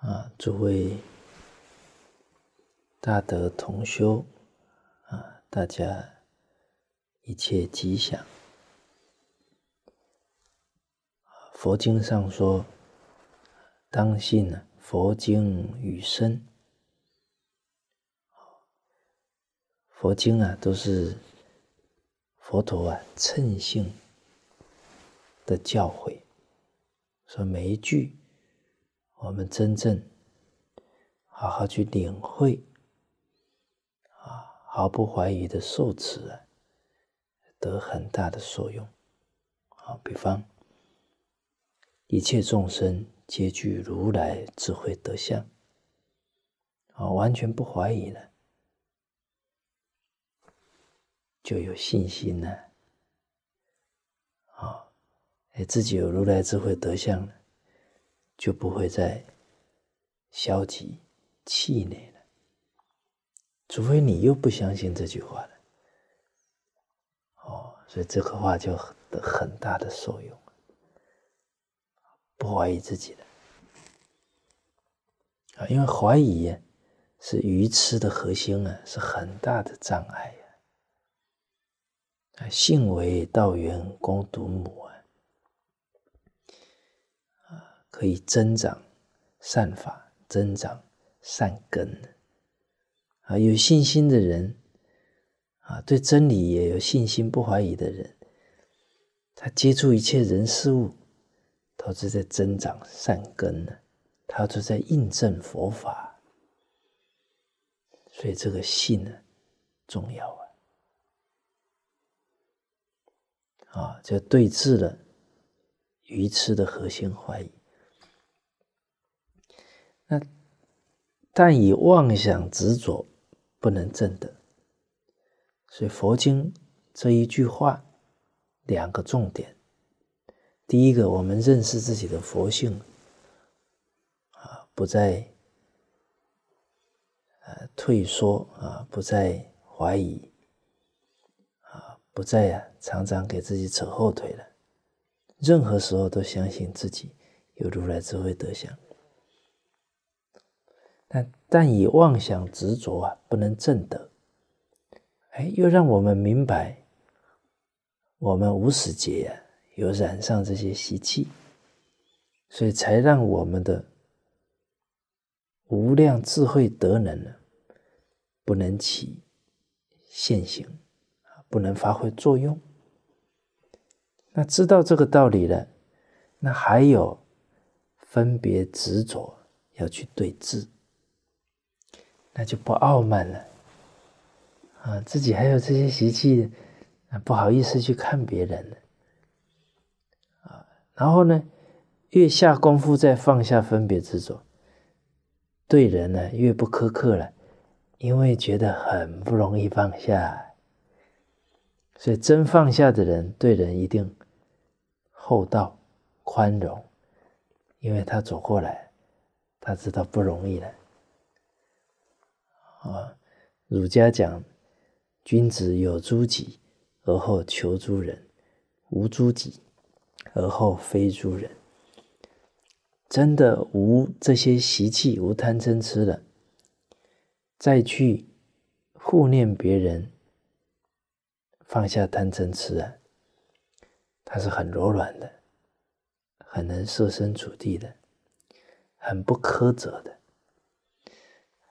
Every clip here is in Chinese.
啊，诸位大德同修啊，大家一切吉祥。佛经上说，当信呢，佛经与身。佛经啊，都是佛陀啊称性的教诲，说每一句，我们真正好好去领会，啊，毫不怀疑的受持啊，得很大的受用。啊，比方一切众生皆具如来智慧德相，啊，完全不怀疑了。就有信心了，啊，哎，自己有如来智慧德相了，就不会再消极气馁了。除非你又不相信这句话了，哦，所以这个话就得很大的受用，不怀疑自己了啊，因为怀疑是愚痴的核心啊，是很大的障碍。性为道源功独母啊，啊，可以增长善法，增长善根啊，有信心的人啊，对真理也有信心、不怀疑的人，他接触一切人事物，都是在增长善根呢，他都在印证佛法，所以这个信呢，重要啊。啊，就对峙了愚痴的核心怀疑。那但以妄想执着不能证得，所以佛经这一句话两个重点：第一个，我们认识自己的佛性，啊，不再呃退缩啊，不再怀疑啊。不再呀，常常给自己扯后腿了。任何时候都相信自己有如来智慧德相。但但以妄想执着啊，不能正得。哎，又让我们明白，我们无始劫呀，有染上这些习气，所以才让我们的无量智慧德能呢，不能起现行。不能发挥作用，那知道这个道理了，那还有分别执着要去对峙，那就不傲慢了啊！自己还有这些习气，不好意思去看别人了啊。然后呢，越下功夫再放下分别执着，对人呢越不苛刻了，因为觉得很不容易放下。所以，真放下的人对人一定厚道、宽容，因为他走过来，他知道不容易了。啊，儒家讲，君子有诸己，而后求诸人；无诸己，而后非诸人。真的无这些习气，无贪嗔痴了，再去护念别人。放下贪嗔痴啊，他是很柔软的，很能设身处地的，很不苛责的，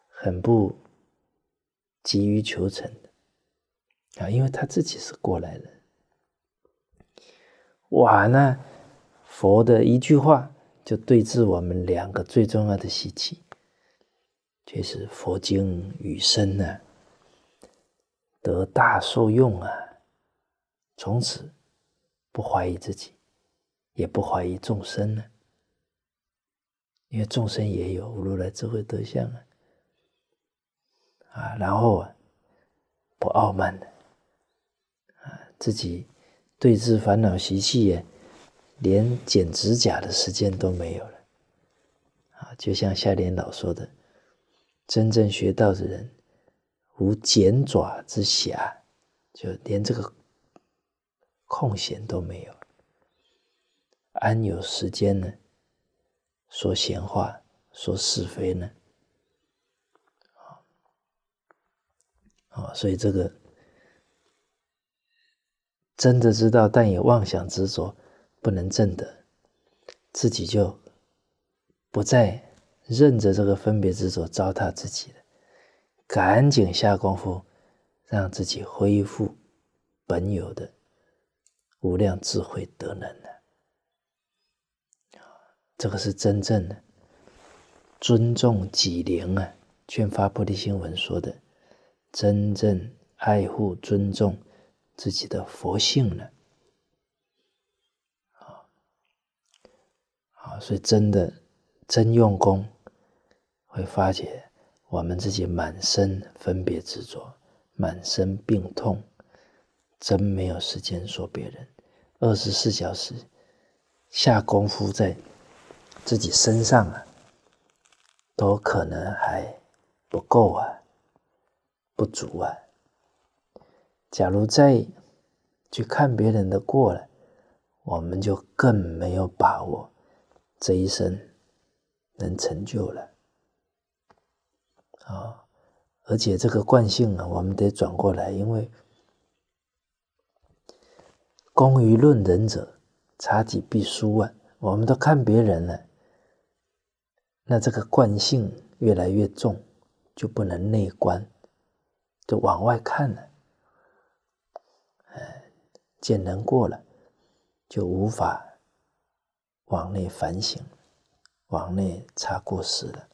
很不急于求成的啊，因为他自己是过来人。哇，那佛的一句话就对治我们两个最重要的习气，就是佛经与身呢，得大受用啊。从此不怀疑自己，也不怀疑众生呢，因为众生也有如来智慧德相啊，啊，然后啊，不傲慢的，啊，自己对治烦恼习气也，连剪指甲的时间都没有了，啊，就像夏莲老说的，真正学道的人，无剪爪之暇，就连这个。空闲都没有，安有时间呢？说闲话，说是非呢？啊，所以这个真的知道，但也妄想执着，不能证得，自己就不再任着这个分别执着糟蹋自己了，赶紧下功夫，让自己恢复本有的无量智慧德能了。这个是真正的尊重己灵啊，劝发菩提心文说的。真正爱护、尊重自己的佛性了，啊，啊，所以真的真用功，会发觉我们自己满身分别执着，满身病痛，真没有时间说别人。二十四小时下功夫在自己身上啊，都可能还不够啊。不足啊！假如再去看别人的过了，我们就更没有把握这一生能成就了啊！而且这个惯性啊，我们得转过来，因为功于论人者，察己必输啊！我们都看别人了，那这个惯性越来越重，就不能内观。就往外看了，哎，见人过了，就无法往内反省，往内查过失了。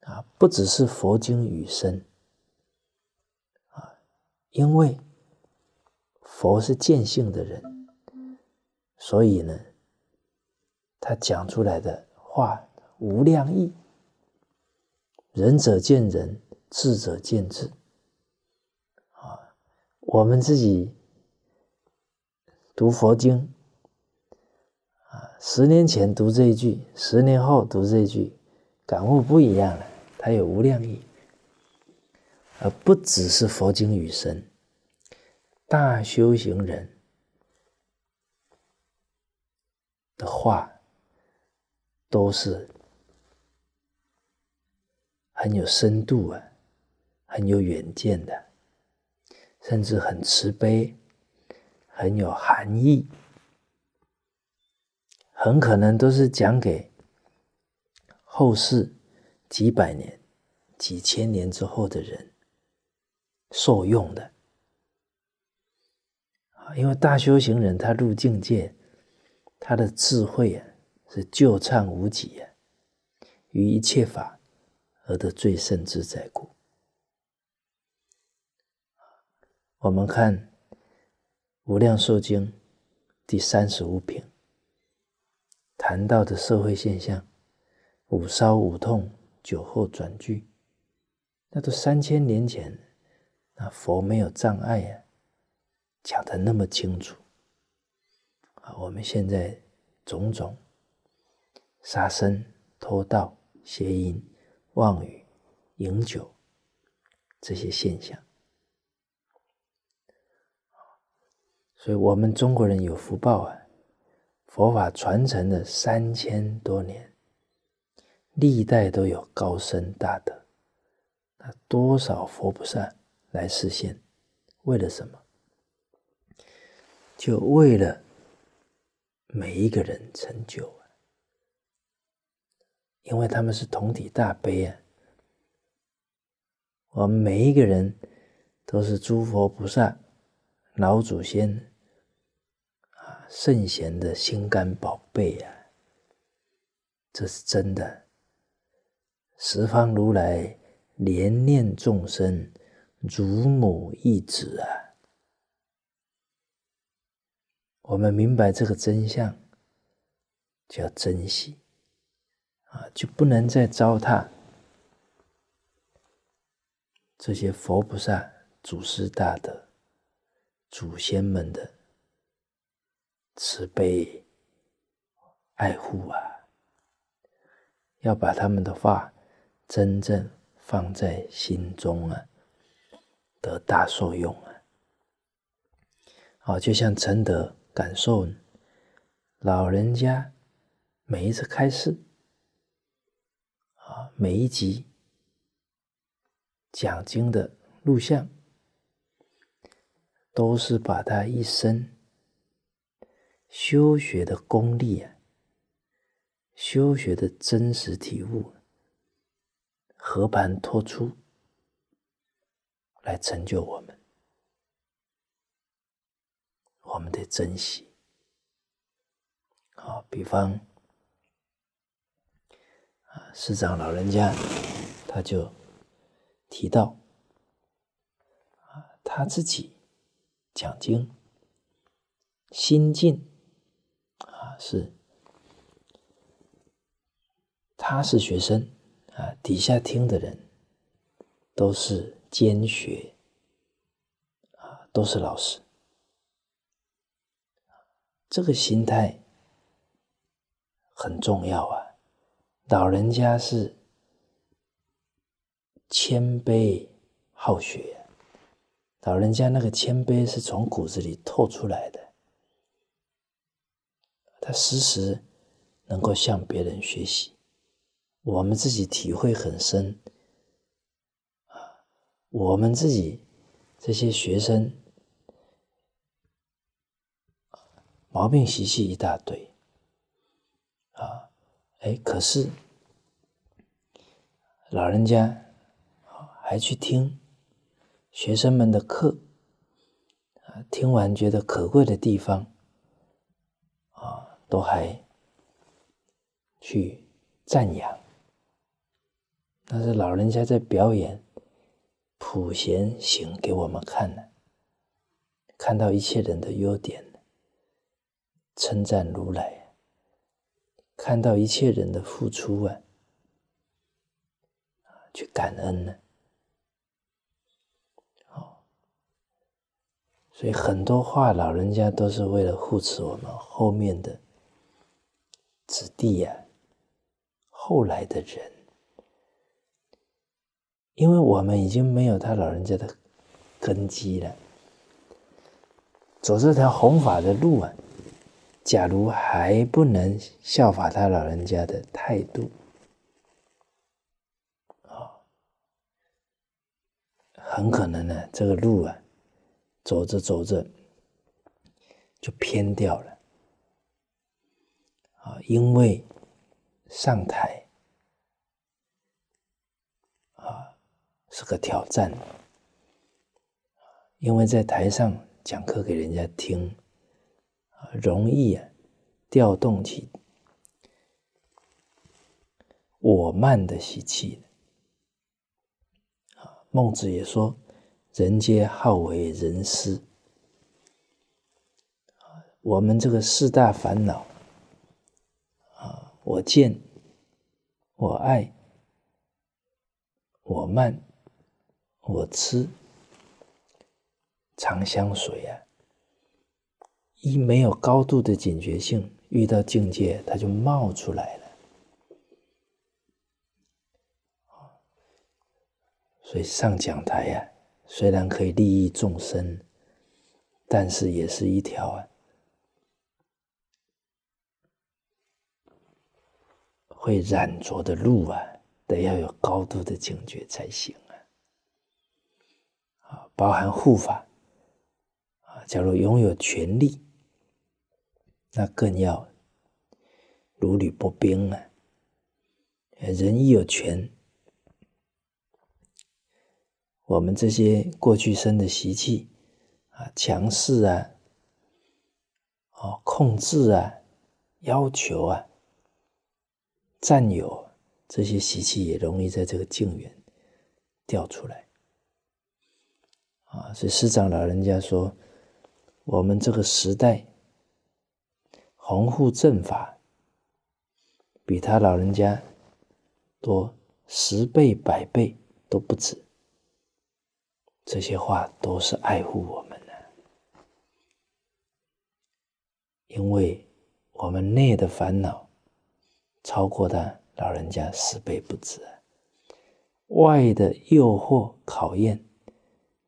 啊，不只是佛经语声，啊，因为佛是见性的人，所以呢，他讲出来的话无量义，仁者见仁。智者见智，啊，我们自己读佛经，啊，十年前读这一句，十年后读这一句，感悟不一样了。它有无量义，而不只是佛经语声，大修行人的话，都是很有深度啊。很有远见的，甚至很慈悲，很有含义，很可能都是讲给后世几百年、几千年之后的人受用的啊！因为大修行人他入境界，他的智慧啊是救忏无极啊，于一切法而得最胜自在故。我们看《无量寿经》第三十五品谈到的社会现象：五烧五痛，酒后转聚，那都三千年前，那佛没有障碍呀，讲的那么清楚啊！我们现在种种杀生、偷盗、邪淫、妄语、饮酒这些现象。所以，我们中国人有福报啊！佛法传承了三千多年，历代都有高僧大德，那多少佛菩萨来实现？为了什么？就为了每一个人成就啊！因为他们是同体大悲啊！我们每一个人都是诸佛菩萨、老祖先。圣贤的心肝宝贝啊，这是真的。十方如来怜念众生，如母一子啊。我们明白这个真相，就要珍惜啊，就不能再糟蹋这些佛菩萨、祖师大德、祖先们的。慈悲、爱护啊，要把他们的话真正放在心中啊，得大受用啊。好，就像陈德感受老人家每一次开示每一集讲经的录像，都是把他一生修学的功力啊，修学的真实体悟，和盘托出来成就我们，我们得珍惜。好，比方啊，师长老人家他就提到啊，他自己讲经心境，是他是学生啊，底下听的人都是兼学啊，都是老师，这个心态。很重要啊！老人家是谦卑好学，老人家那个谦卑是从骨子里透出来的，他时时能够向别人学习，我们自己体会很深啊！我们自己这些学生毛病习气一大堆。啊，哎，可是老人家还去听学生们的课，啊，听完觉得可贵的地方，都还去赞扬。那是老人家在表演普贤行给我们看呢，看到一切人的优点，称赞如来。看到一切人的付出啊，去感恩呢，好，所以很多话老人家都是为了护持我们后面的子弟呀，后来的人，因为我们已经没有他老人家的根基了，走这条弘法的路啊。假如还不能效法他老人家的态度，啊，很可能呢，这个路啊，走着走着就偏掉了，啊，因为上台啊是个挑战，因为在台上讲课给人家听啊。容易啊，调动起我慢的习气。啊，孟子也说：“人皆好为人师。”我们这个四大烦恼，我见、我爱、我慢、我痴，常相随啊。一没有高度的警觉性，遇到境界，它就冒出来了。所以上讲台呀，虽然可以利益众生，但是也是一条啊，会染浊的路啊，得要有高度的警觉才行啊。啊，包含护法啊，假如拥有权力。那更要如履薄冰啊。人一有权，我们这些过去生的习气啊，强势啊，哦，控制啊，要求啊，占有这些习气，也容易在这个境缘掉出来。啊，所以师长老人家说，我们这个时代。弘护正法，比他老人家多十倍、百倍都不止。这些话都是爱护我们的，因为我们内的烦恼超过他老人家十倍不止，外的诱惑考验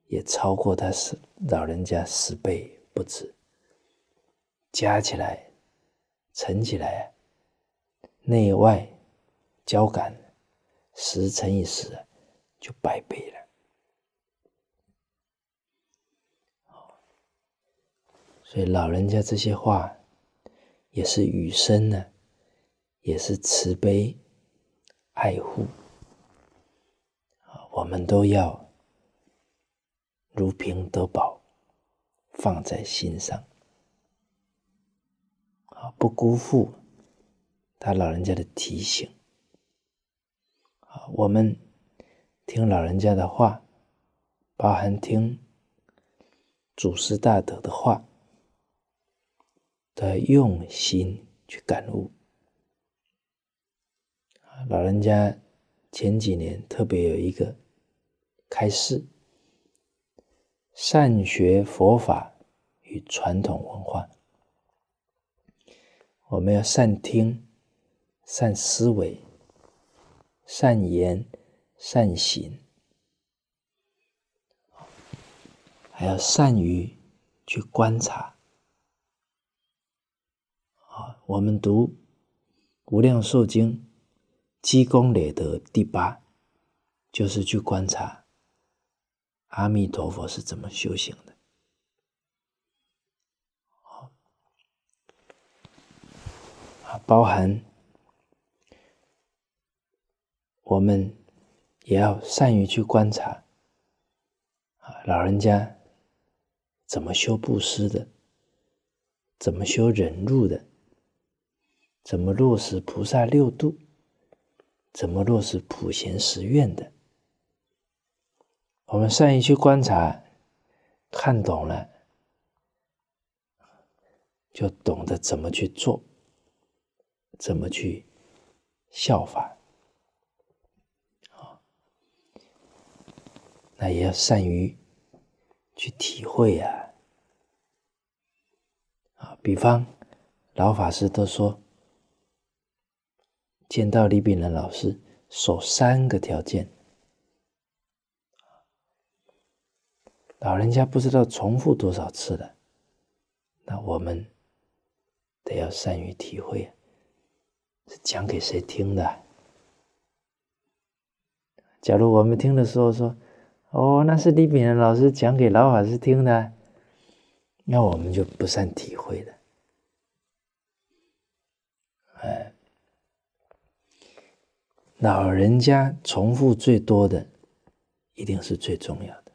也超过他是老人家十倍不止，加起来。乘起来，内外交感十乘以十就百倍了。所以老人家这些话也是语声呢，也是慈悲爱护我们都要如平得宝，放在心上啊，不辜负他老人家的提醒啊。我们听老人家的话，包含听祖师大德的话。的用心去感悟老人家前几年特别有一个开示：善学佛法与传统文化，我们要善听、善思维、善言、善行，还要善于去观察。啊我们读《无量寿经》，积功累德第八，就是去观察阿弥陀佛是怎么修行的。啊，包含我们也要善于去观察啊，老人家怎么修布施的，怎么修忍辱的。怎么落实菩萨六度？怎么落实普贤十愿的？我们善于去观察，看懂了，就懂得怎么去做，怎么去效法。那也要善于去体会呀。啊，比方老法师都说。见到李炳仁老师，守三个条件，老人家不知道重复多少次了，那我们得要善于体会，是讲给谁听的？假如我们听的时候说：“哦，那是李炳仁老师讲给老法师听的”，那我们就不善体会了。哎。老人家重复最多的，一定是最重要的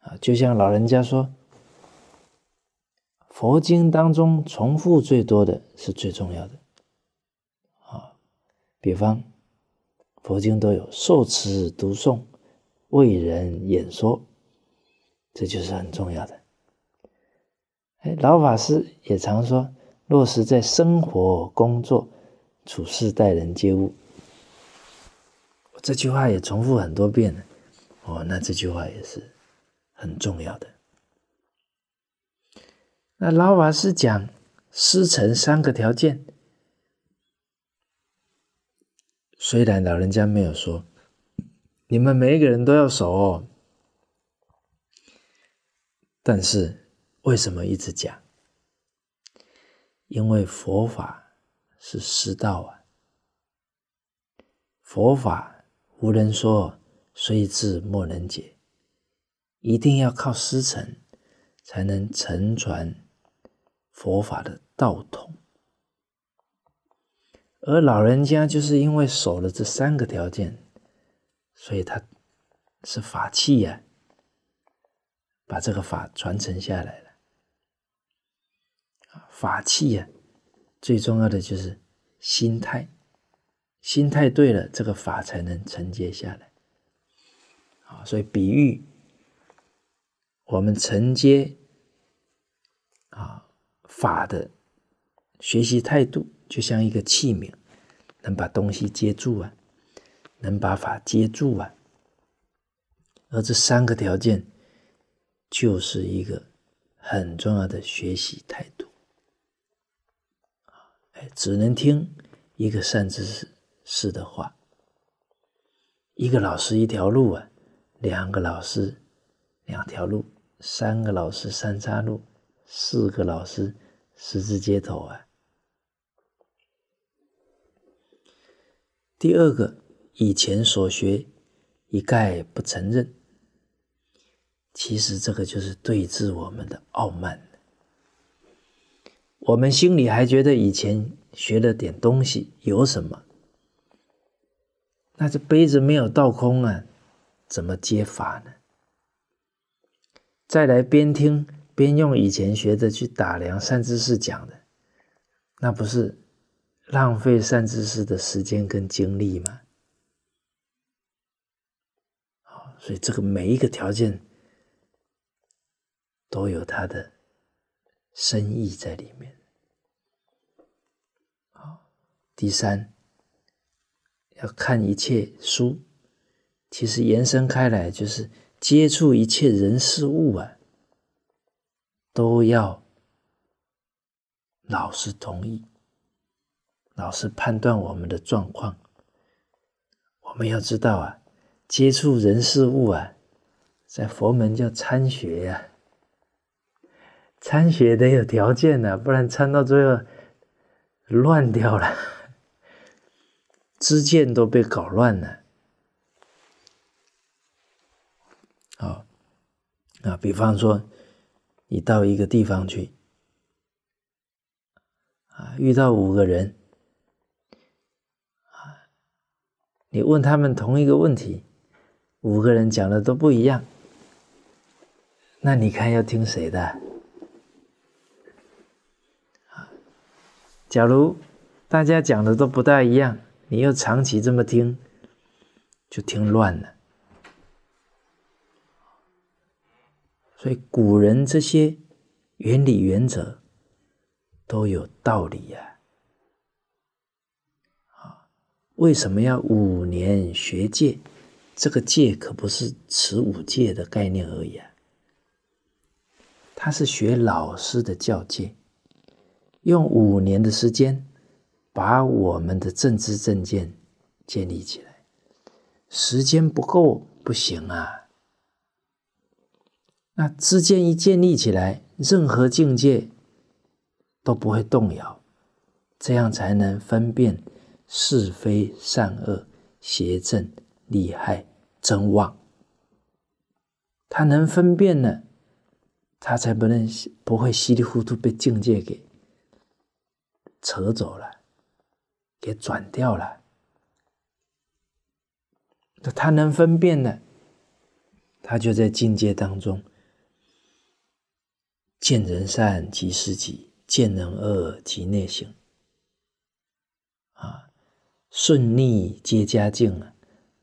啊！就像老人家说，佛经当中重复最多的是最重要的啊。比方，佛经都有受持读诵、为人演说，这就是很重要的。哎，老法师也常说，落实在生活、工作、处事、待人接物。这句话也重复很多遍了，哦，那这句话也是很重要的。那老法师讲师承三个条件，虽然老人家没有说你们每一个人都要守哦，但是为什么一直讲？因为佛法是师道啊，佛法。无人说，虽智莫能解，一定要靠师承，才能承传佛法的道统。而老人家就是因为守了这三个条件，所以他是法器呀，把这个法传承下来了。法器呀，最重要的就是心态。心态对了，这个法才能承接下来。啊，所以比喻我们承接啊法的学习态度，就像一个器皿，能把东西接住啊，能把法接住啊。而这三个条件，就是一个很重要的学习态度。哎，只能听一个善知识。是的话，一个老师一条路啊，两个老师两条路，三个老师三岔路，四个老师十字街头啊。第二个以前所学一概不承认。其实这个就是对治我们的傲慢。我们心里还觉得以前学了点东西有什么？那这杯子没有倒空啊，怎么接法呢？再来边听边用以前学的去打量善知识讲的，那不是浪费善知识的时间跟精力吗？好所以这个每一个条件都有它的深意在里面。好，第三。要看一切书，其实延伸开来就是接触一切人事物啊，都要老师同意，老师判断我们的状况。我们要知道啊，接触人事物啊，在佛门叫参学呀，参学得有条件呢，不然参到最后乱掉了。知见都被搞乱了，啊啊！比方说，你到一个地方去，啊，遇到五个人，啊，你问他们同一个问题，五个人讲的都不一样，那你看要听谁的？啊，假如大家讲的都不大一样。你又长期这么听，就听乱了。所以古人这些原理原则都有道理呀。啊，为什么要五年学戒？这个戒可不是持五戒的概念而已啊。他是学老师的教戒，用五年的时间。把我们的政治政见建立起来，时间不够不行啊。那知见一建立起来，任何境界都不会动摇，这样才能分辨是非善恶、邪正利害、真妄。他能分辨呢，他才不能不会稀里糊涂被境界给扯走了。给转掉了，那他能分辨呢？他就在境界当中，见人善即是己，见人恶即内省。啊，顺逆皆佳境啊，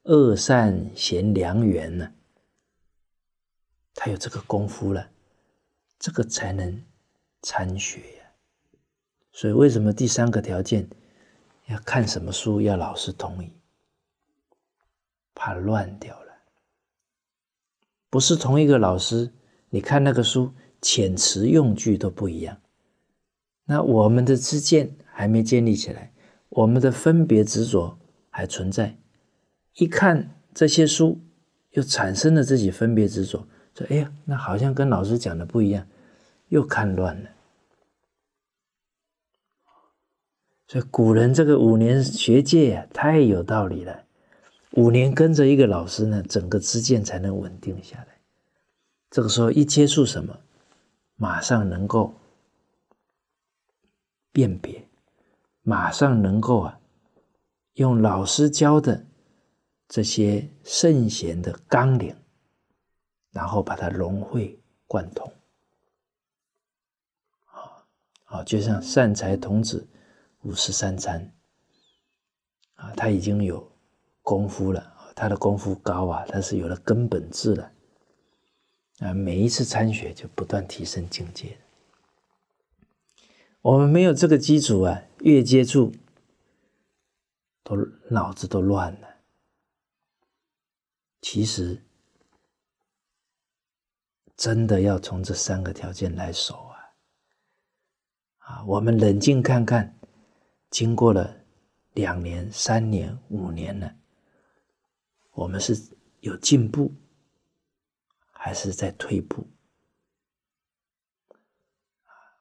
恶善贤良缘呢，他有这个功夫了，这个才能参学呀。所以，为什么第三个条件？要看什么书，要老师同意，怕乱掉了。不是同一个老师，你看那个书，遣词用句都不一样。那我们的知见还没建立起来，我们的分别执着还存在。一看这些书，又产生了自己分别执着，说：“哎呀，那好像跟老师讲的不一样。”又看乱了。所以古人这个五年学界啊，太有道理了。五年跟着一个老师呢，整个知见才能稳定下来。这个时候一接触什么，马上能够辨别，马上能够啊，用老师教的这些圣贤的纲领，然后把它融会贯通。啊啊，就像善财童子。五十三参啊，他已经有功夫了他的功夫高啊，他是有了根本智了啊。每一次参学就不断提升境界。我们没有这个基础啊，越接触都脑子都乱了。其实真的要从这三个条件来守啊啊，我们冷静看看。经过了两年、三年、五年了，我们是有进步，还是在退步？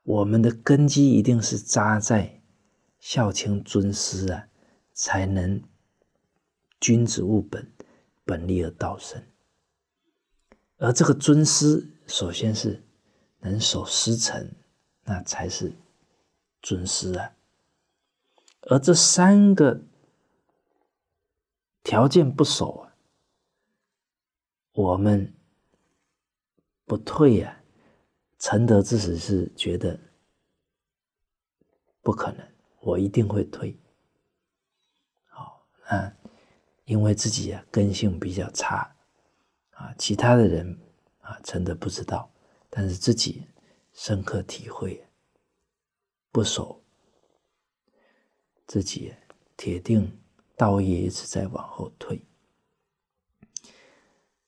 我们的根基一定是扎在孝亲尊师啊，才能君子务本，本立而道生。而这个尊师，首先是能守师承，那才是尊师啊。而这三个条件不守啊，我们不退呀。承德之时是觉得不可能，我一定会退。好啊，因为自己啊根性比较差啊，其他的人啊承德不知道，但是自己深刻体会，不守自己，铁定道业一直在往后退。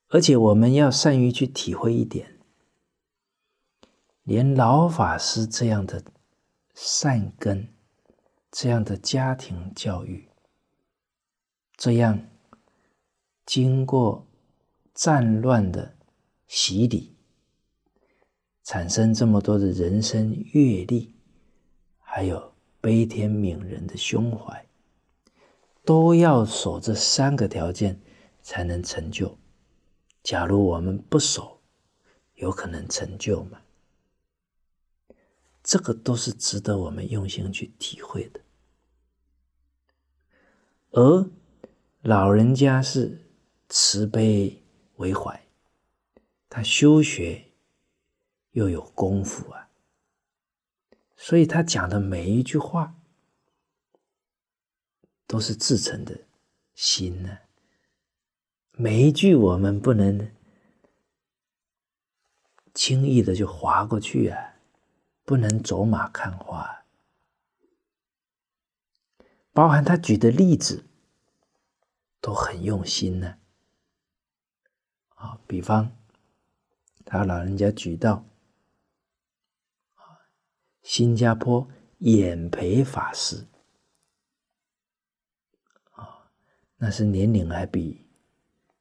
而且我们要善于去体会一点。连老法师这样的善根，这样的家庭教育，这样经过战乱的洗礼，产生这么多的人生阅历，还有悲天悯人的胸怀，都要守这三个条件才能成就。假如我们不守，有可能成就吗？这个都是值得我们用心去体会的，而老人家是慈悲为怀，他修学又有功夫啊，所以他讲的每一句话都是至诚的心呢，每一句我们不能轻易的就划过去啊。不能走马看花，包含他举的例子都很用心呢。啊，比方他老人家举到，新加坡演培法师啊，那是年龄还比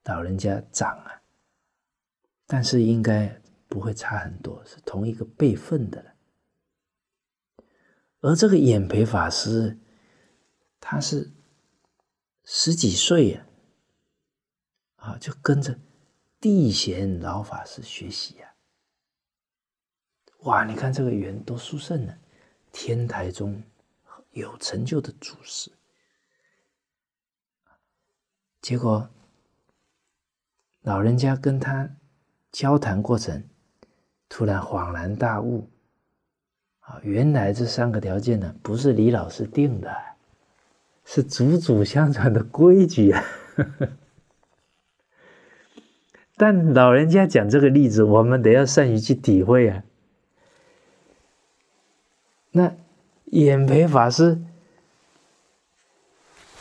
老人家长啊，但是应该不会差很多，是同一个辈分的了。而这个演培法师，他是十几岁呀，啊，就跟着地贤老法师学习呀。哇，你看这个缘多殊胜呢！天台中有成就的祖师，结果老人家跟他交谈过程，突然恍然大悟。啊原来这三个条件呢，不是李老师定的，是祖祖相传的规矩啊。但老人家讲这个例子，我们得要善于去体会啊。那演培法师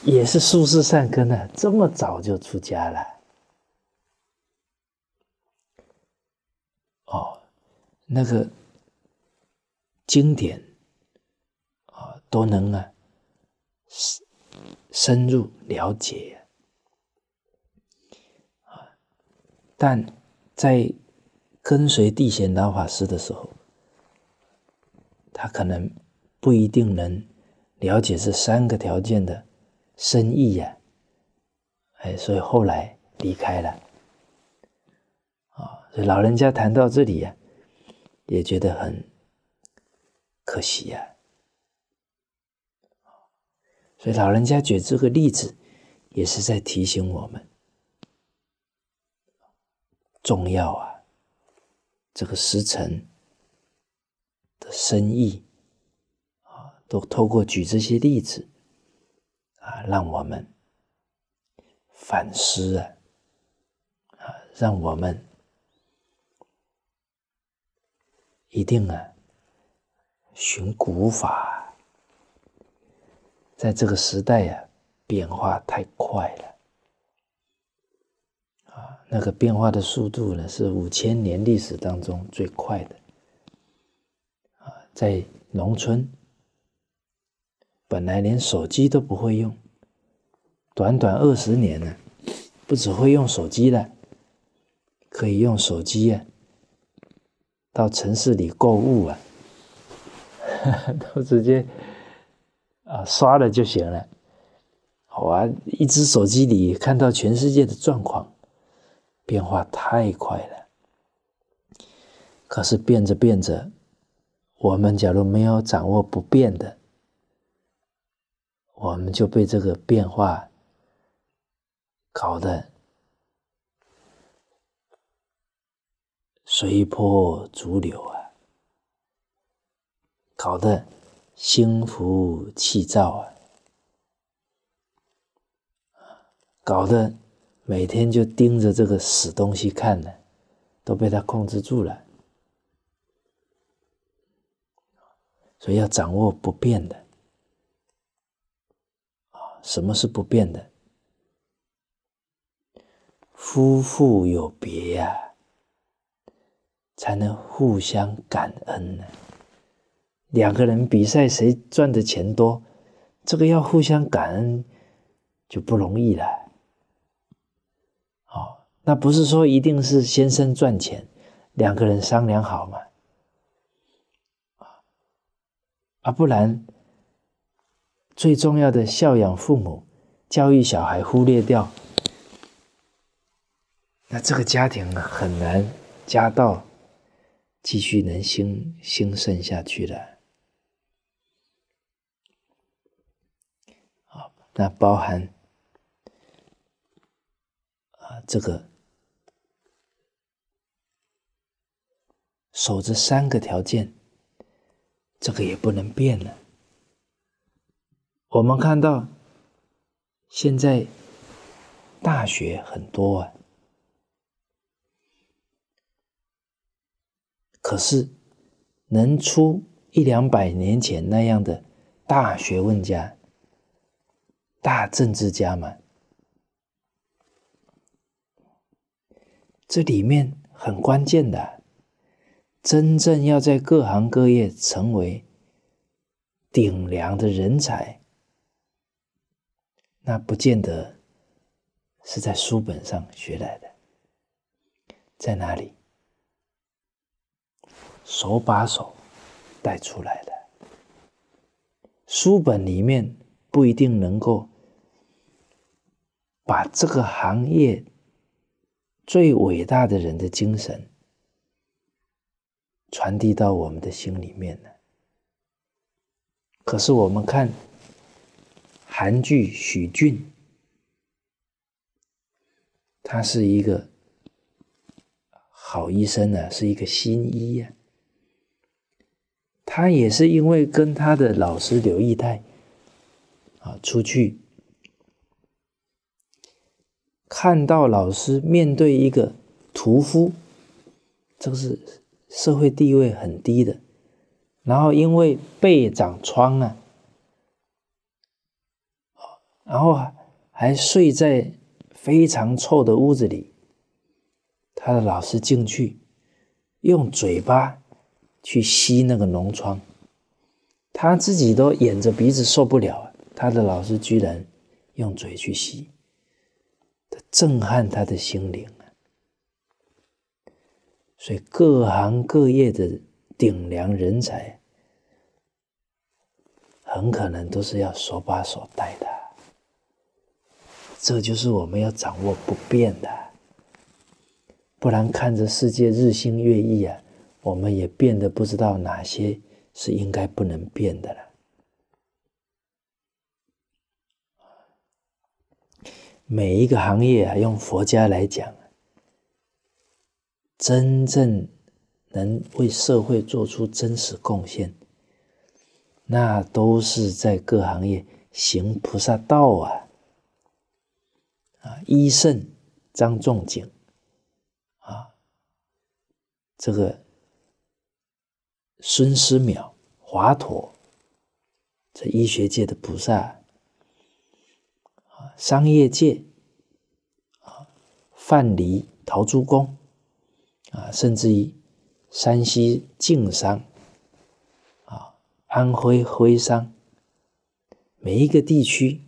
也是术士善根呢，这么早就出家了。哦，那个。经典啊，都能啊深深入了解啊，但在跟随地贤老法师的时候，他可能不一定能了解这三个条件的深意呀，哎，所以后来离开了啊。所以老人家谈到这里呀，也觉得很。可惜呀，所以老人家举这个例子，也是在提醒我们重要啊。这个时辰的深意啊，都透过举这些例子啊，让我们反思啊，啊，让我们一定啊。寻古法，在这个时代呀，变化太快了啊！那个变化的速度呢，是五千年历史当中最快的！在农村，本来连手机都不会用，短短二十年呢，不只会用手机了，可以用手机啊，到城市里购物啊。都直接啊刷了就行了，哇，一只手机里看到全世界的状况，变化太快了。可是变着变着，我们假如没有掌握不变的，我们就被这个变化搞得随波逐流啊，搞得心浮气躁啊，搞得每天就盯着这个死东西看呢，都被他控制住了。所以要掌握不变的啊！什么是不变的？夫妇有别呀，才能互相感恩呢。两个人比赛谁赚的钱多，这个要互相感恩就不容易了。哦，那不是说一定是先生赚钱，两个人商量好嘛？啊，不然，最重要的孝养父母、教育小孩忽略掉，那这个家庭啊很难家道继续能兴兴盛下去的。啊，那包含啊这个守着三个条件。这个也不能变了。我们看到现在大学很多啊，可是能出一两百年前那样的大学问家、大政治家吗？这里面很关键的。真正要在各行各业成为顶梁的人才，那不见得是在书本上学来的，在哪里？手把手带出来的。书本里面不一定能够把这个行业最伟大的人的精神。传递到我们的心里面呢。可是我们看韩剧许俊，他是一个好医生呢，是一个新医呀。他也是因为跟他的老师刘义泰啊出去，看到老师面对一个屠夫，这个是。社会地位很低的，然后因为背长疮啊，然后还睡在非常臭的屋子里。他的老师进去，用嘴巴去吸那个脓疮，他自己都掩着鼻子受不了，他的老师居然用嘴去吸，他震撼他的心灵。所以各行各业的顶梁人才，很可能都是要手把手带的。这就是我们要掌握不变的，不然看着世界日新月异啊，我们也变得不知道哪些是应该不能变的了。每一个行业啊，用佛家来讲。真正能为社会做出真实贡献，那都是在各行业行菩萨道啊！啊，医圣张仲景啊，这个孙思邈、华佗，这医学界的菩萨啊，商业界啊，范蠡、陶朱公。啊，甚至于山西晋商，啊，安徽徽商，每一个地区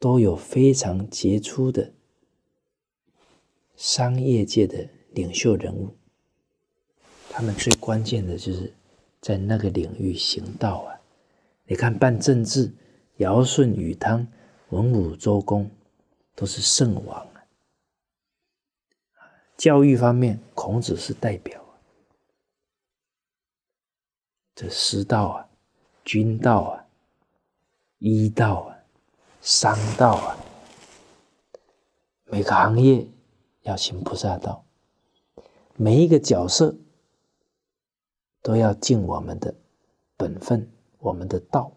都有非常杰出的商业界的领袖人物。他们最关键的就是在那个领域行道啊！你看办政治，尧舜禹汤，文武周公都是圣王。教育方面，孔子是代表啊。这师道啊，君道啊，医道啊，商道啊，每个行业要行菩萨道，每一个角色都要尽我们的本分，我们的道。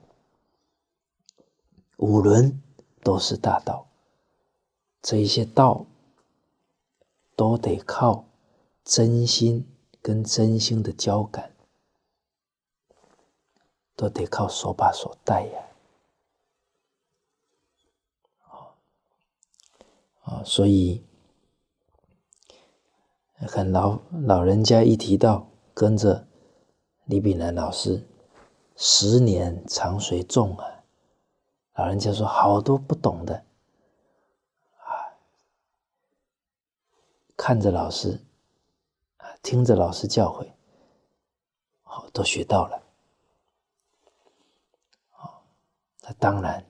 五伦都是大道，这一些道都得靠真心跟真心的交感，都得靠手把手带呀。啊，所以很老老人家一提到跟着李炳南老师十年长随众啊。老人家说：“好多不懂的，看着老师，啊，听着老师教诲，好，都学到了。好，那当然，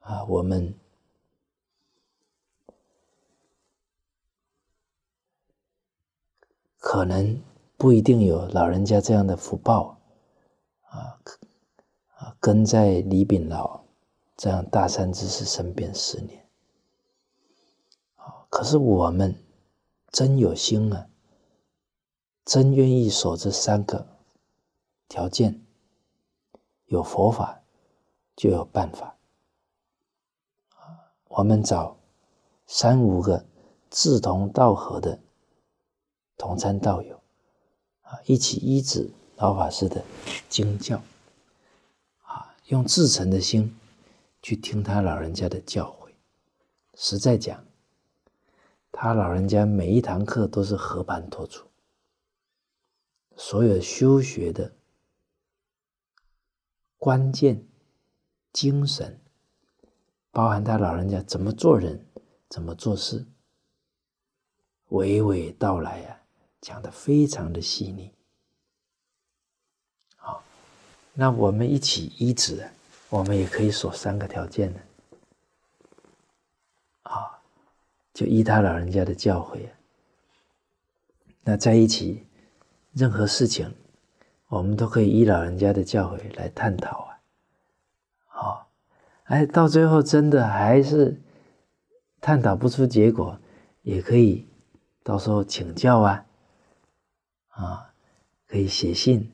啊，我们可能不一定有老人家这样的福报，啊。”跟在李炳老这样大善知识身边十年，可是我们真有心啊，真愿意守这三个条件，有佛法就有办法。我们找三五个志同道合的同参道友啊，一起依止老法师的经教啊。用至诚的心去听他老人家的教诲，实在讲，他老人家每一堂课都是和盘托出，所有修学的关键精神，包含他老人家怎么做人、怎么做事，娓娓道来啊，讲的非常的细腻。好那我们一起依止，我们也可以守三个条件呢。就依他老人家的教诲。那在一起，任何事情，我们都可以依老人家的教诲来探讨啊。好，哎，到最后真的还是探讨不出结果，也可以到时候请教啊。啊，可以写信。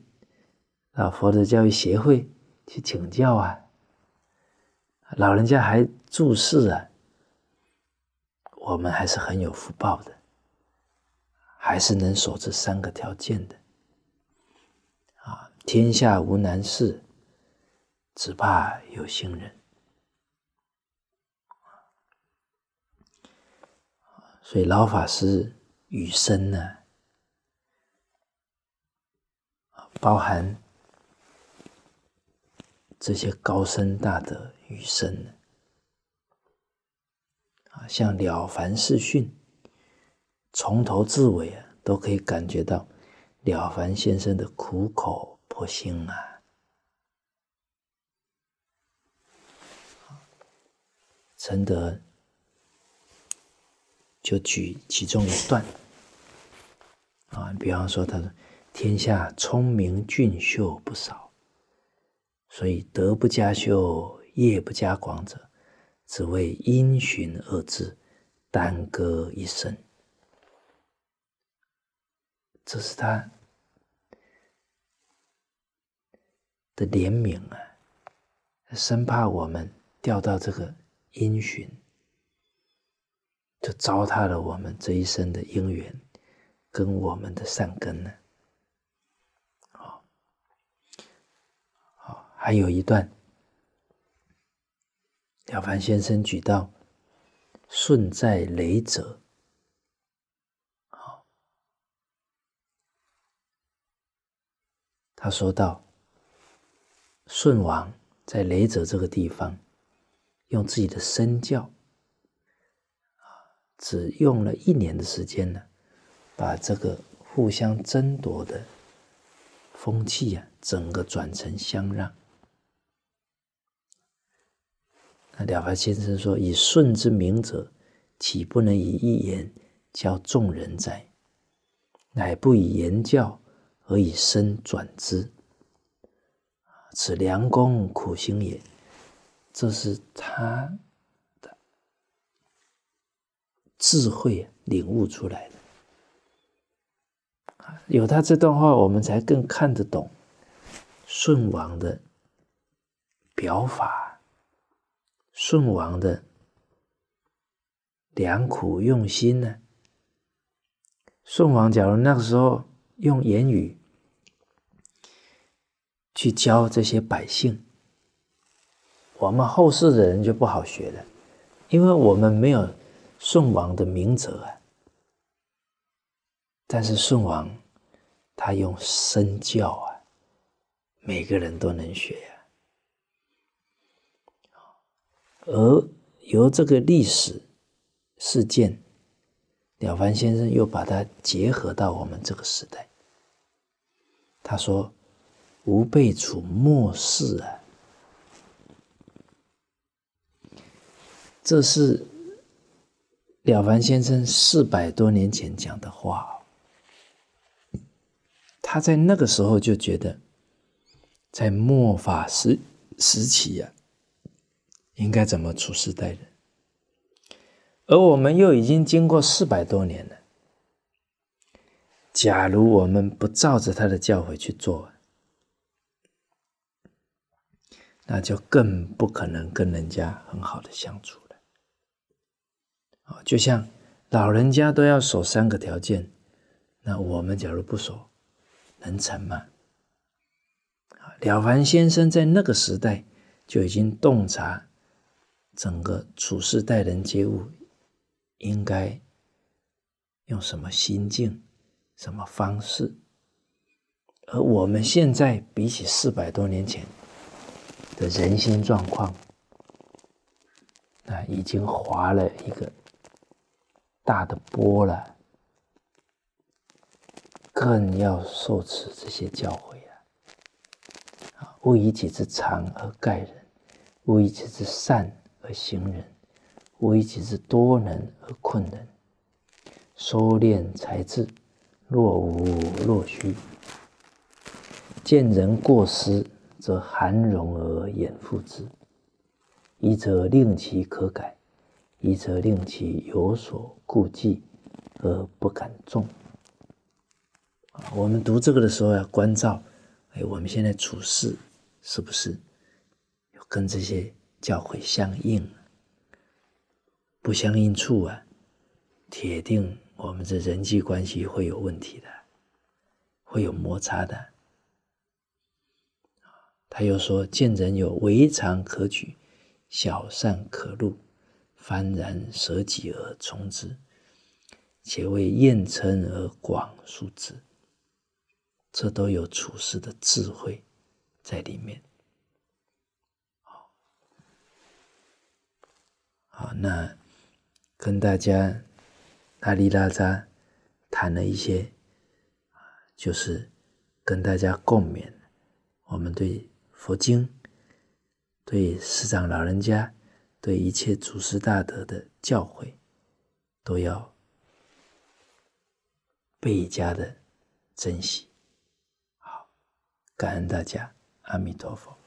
到佛的教育协会去请教啊，老人家还注释啊，我们还是很有福报的，还是能守这三个条件的啊！天下无难事，只怕有心人。所以老法师语声呢，包含。这些高深大德余生像《了凡四训》，从头至尾啊，都可以感觉到了凡先生的苦口婆心啊。陈德就举其中一段啊，比方说，他说：“天下聪明俊秀不少。”所以德不加修，业不加广者，只为因循二字，耽搁一生。这是他的怜悯啊，生怕我们掉到这个因循，就糟蹋了我们这一生的因缘，跟我们的善根呢。好，好还有一段，了凡先生举到“顺在雷者”，好，他说到，舜王在雷者这个地方，用自己的身教，只用了一年的时间呢，把这个互相争夺的风气呀，整个转成相让。那那了凡先生说：“以顺之明者，岂不能以一言教众人哉？乃不以言教，而以身转之。此良公苦心也。”这是他的智慧领悟出来的。有他这段话，我们才更看得懂舜王的表法，舜王的良苦用心呢。舜王假如那个时候用言语去教这些百姓，我们后世的人就不好学了，因为我们没有舜王的明哲啊。但是舜王，他用身教啊，每个人都能学呀。而由这个历史事件，了凡先生又把它结合到我们这个时代。他说：“吾辈处末世啊，这是了凡先生四百多年前讲的话。”他在那个时候就觉得，在末法时时期呀，应该怎么处事待人，而我们又已经经过四百多年了。假如我们不照着他的教诲去做，那就更不可能跟人家很好的相处了。就像老人家都要守三个条件，那我们假如不守，能成吗？了凡先生在那个时代就已经洞察整个处事待人接物应该用什么心境、什么方式，而我们现在比起四百多年前的人心状况，那已经划了一个大的波了。更要受持这些教诲啊！啊，勿以己之长而盖人，勿以己之善而行人，勿以己之多能而困人。收敛才智，若无若虚。见人过失，则含容而掩覆之；一则令其可改，一则令其有所顾忌而不敢纵。我们读这个的时候要关照，哎，我们现在处事是不是有跟这些教会相应？不相应处啊，铁定我们这人际关系会有问题的，会有摩擦的。他又说：“见人有微常可取，小善可录，幡然舍己而从之，且为厌嗔而广述之。”这都有处事的智慧在里面。好，好，那跟大家拉里拉扎谈了一些，就是跟大家共勉，我们对佛经、对师长老人家、对一切祖师大德的教诲，都要倍加的珍惜。好感恩大家，阿弥陀佛。